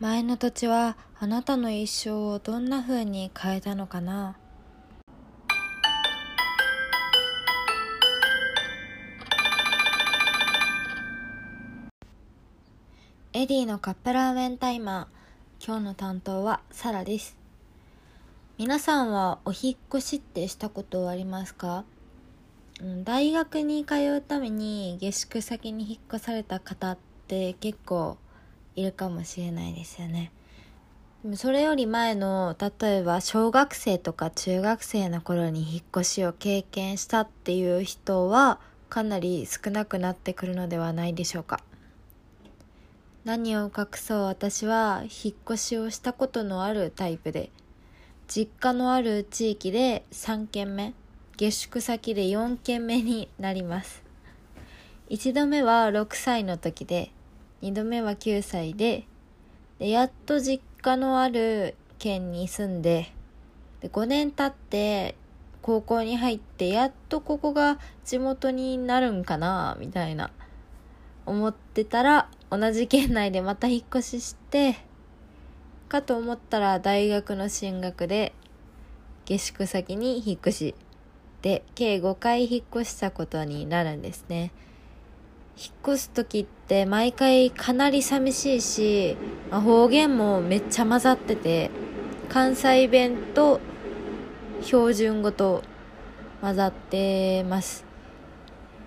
前の土地はあなたの一生をどんな風に変えたのかな？エディのカップラーメンタイマー今日の担当はサラです。皆さんはお引っ越しってしたことありますか？大学に通うために下宿先に引っ越された方って結構いるかもしれないですよね。でもそれより前の例えば小学生とか中学生の頃に引っ越しを経験したっていう人はかなり少なくなってくるのではないでしょうか。何を隠そう私は引っ越しをしたことのあるタイプで実家のある地域で3軒目下宿先で4軒目になります1度目は6歳の時で2度目は9歳ででやっと実家のある県に住んでで5年経って高校に入ってやっとここが地元になるんかなみたいな思ってたら同じ県内でまた引っ越ししてかと思ったら大学の進学で下宿先に引っ越しで計5回引っ越したことになるんですね。引っ越す時って毎回かなり寂しいし、まあ、方言もめっちゃ混ざってて関西弁と標準語と混ざってます。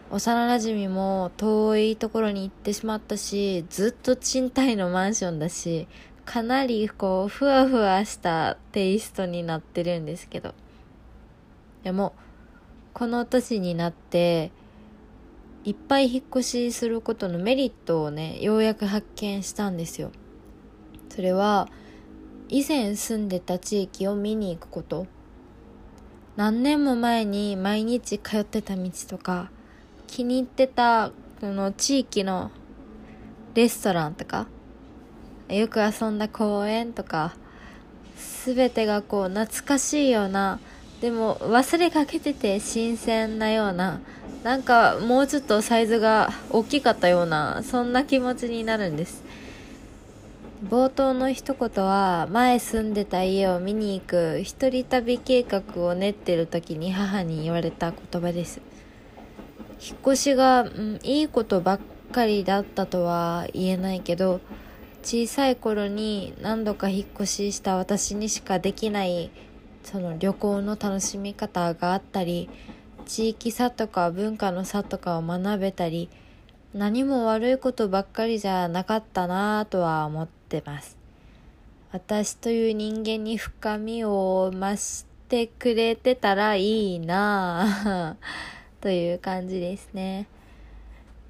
幼なじみも遠いところに行ってしまったしずっと賃貸のマンションだしかなりこうふわふわしたテイストになってるんですけど。でもこの年になっていっぱい引っ越しすることのメリットをねようやく発見したんですよ。それは以前住んでた地域を見に行くこと。何年も前に毎日通ってた道とか気に入ってたこの地域のレストランとかよく遊んだ公園とか全てがこう懐かしいようなでも忘れかけてて新鮮なようななんかもうちょっとサイズが大きかったようなそんな気持ちになるんです。冒頭の一言は前住んでた家を見に行く一人旅計画を練ってる時に母に言われた言葉です。引っ越しが、うん、いいことばっかりだったとは言えないけど小さい頃に何度か引っ越しした私にしかできないその旅行の楽しみ方があったり地域差とか文化の差とかを学べたり何も悪いことばっかりじゃなかったなぁとは思ってます私という人間に深みを増してくれてたらいいなぁという感じですね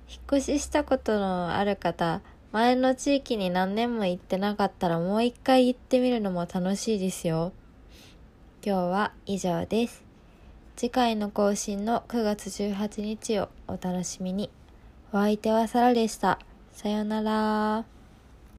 引っ越ししたことのある方前の地域に何年も行ってなかったらもう一回行ってみるのも楽しいですよ。今日は以上です。次回の更新の9月18日をお楽しみに。お相手はサラでした。さよなら。